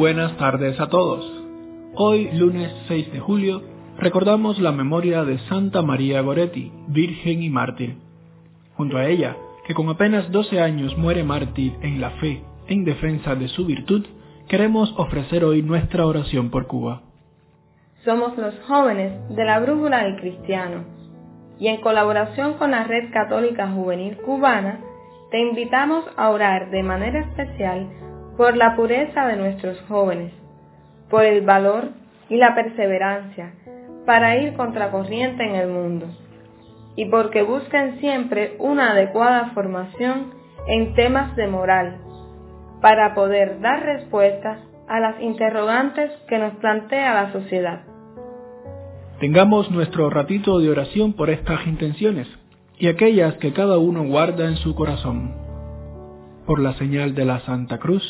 Buenas tardes a todos. Hoy, lunes 6 de julio, recordamos la memoria de Santa María Goretti, virgen y mártir. Junto a ella, que con apenas 12 años muere mártir en la fe en defensa de su virtud, queremos ofrecer hoy nuestra oración por Cuba. Somos los jóvenes de la Brújula del Cristiano y en colaboración con la Red Católica Juvenil Cubana, te invitamos a orar de manera especial por la pureza de nuestros jóvenes, por el valor y la perseverancia para ir contracorriente en el mundo, y porque busquen siempre una adecuada formación en temas de moral, para poder dar respuestas a las interrogantes que nos plantea la sociedad. Tengamos nuestro ratito de oración por estas intenciones y aquellas que cada uno guarda en su corazón. Por la señal de la Santa Cruz,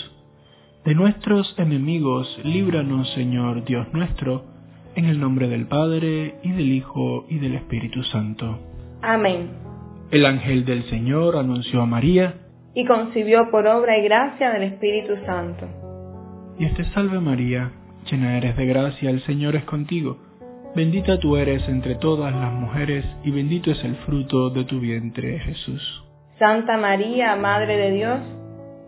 de nuestros enemigos, líbranos, Señor Dios nuestro, en el nombre del Padre, y del Hijo, y del Espíritu Santo. Amén. El ángel del Señor anunció a María, y concibió por obra y gracia del Espíritu Santo. Dios te salve María, llena eres de gracia, el Señor es contigo. Bendita tú eres entre todas las mujeres, y bendito es el fruto de tu vientre, Jesús. Santa María, Madre de Dios,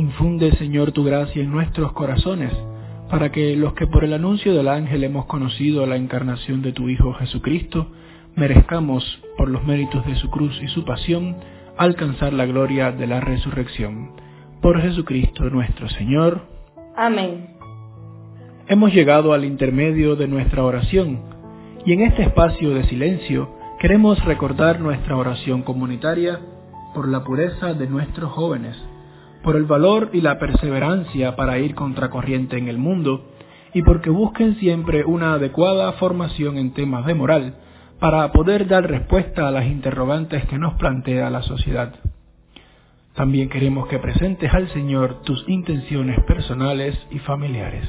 Infunde, Señor, tu gracia en nuestros corazones, para que los que por el anuncio del ángel hemos conocido la encarnación de tu Hijo Jesucristo, merezcamos, por los méritos de su cruz y su pasión, alcanzar la gloria de la resurrección. Por Jesucristo nuestro Señor. Amén. Hemos llegado al intermedio de nuestra oración, y en este espacio de silencio queremos recordar nuestra oración comunitaria por la pureza de nuestros jóvenes por el valor y la perseverancia para ir contracorriente en el mundo y porque busquen siempre una adecuada formación en temas de moral para poder dar respuesta a las interrogantes que nos plantea la sociedad. También queremos que presentes al Señor tus intenciones personales y familiares.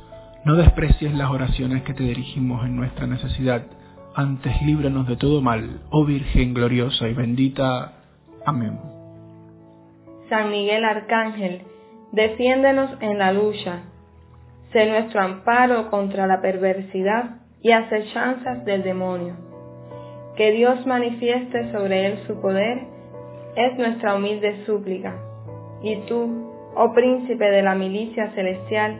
no desprecies las oraciones que te dirigimos en nuestra necesidad, antes líbranos de todo mal, oh Virgen gloriosa y bendita. Amén. San Miguel Arcángel, Defiéndenos en la lucha. Sé nuestro amparo contra la perversidad y acechanzas del demonio. Que Dios manifieste sobre él su poder es nuestra humilde súplica. Y tú, oh príncipe de la milicia celestial,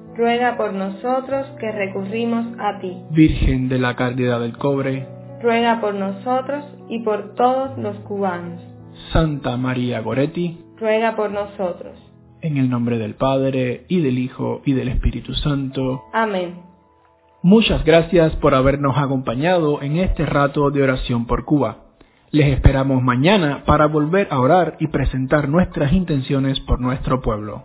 ruega por nosotros que recurrimos a ti. Virgen de la Caridad del Cobre, ruega por nosotros y por todos los cubanos. Santa María Goretti, ruega por nosotros. En el nombre del Padre, y del Hijo, y del Espíritu Santo. Amén. Muchas gracias por habernos acompañado en este rato de oración por Cuba. Les esperamos mañana para volver a orar y presentar nuestras intenciones por nuestro pueblo.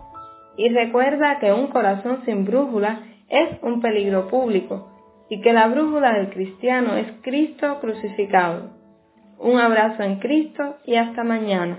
Y recuerda que un corazón sin brújula es un peligro público y que la brújula del cristiano es Cristo crucificado. Un abrazo en Cristo y hasta mañana.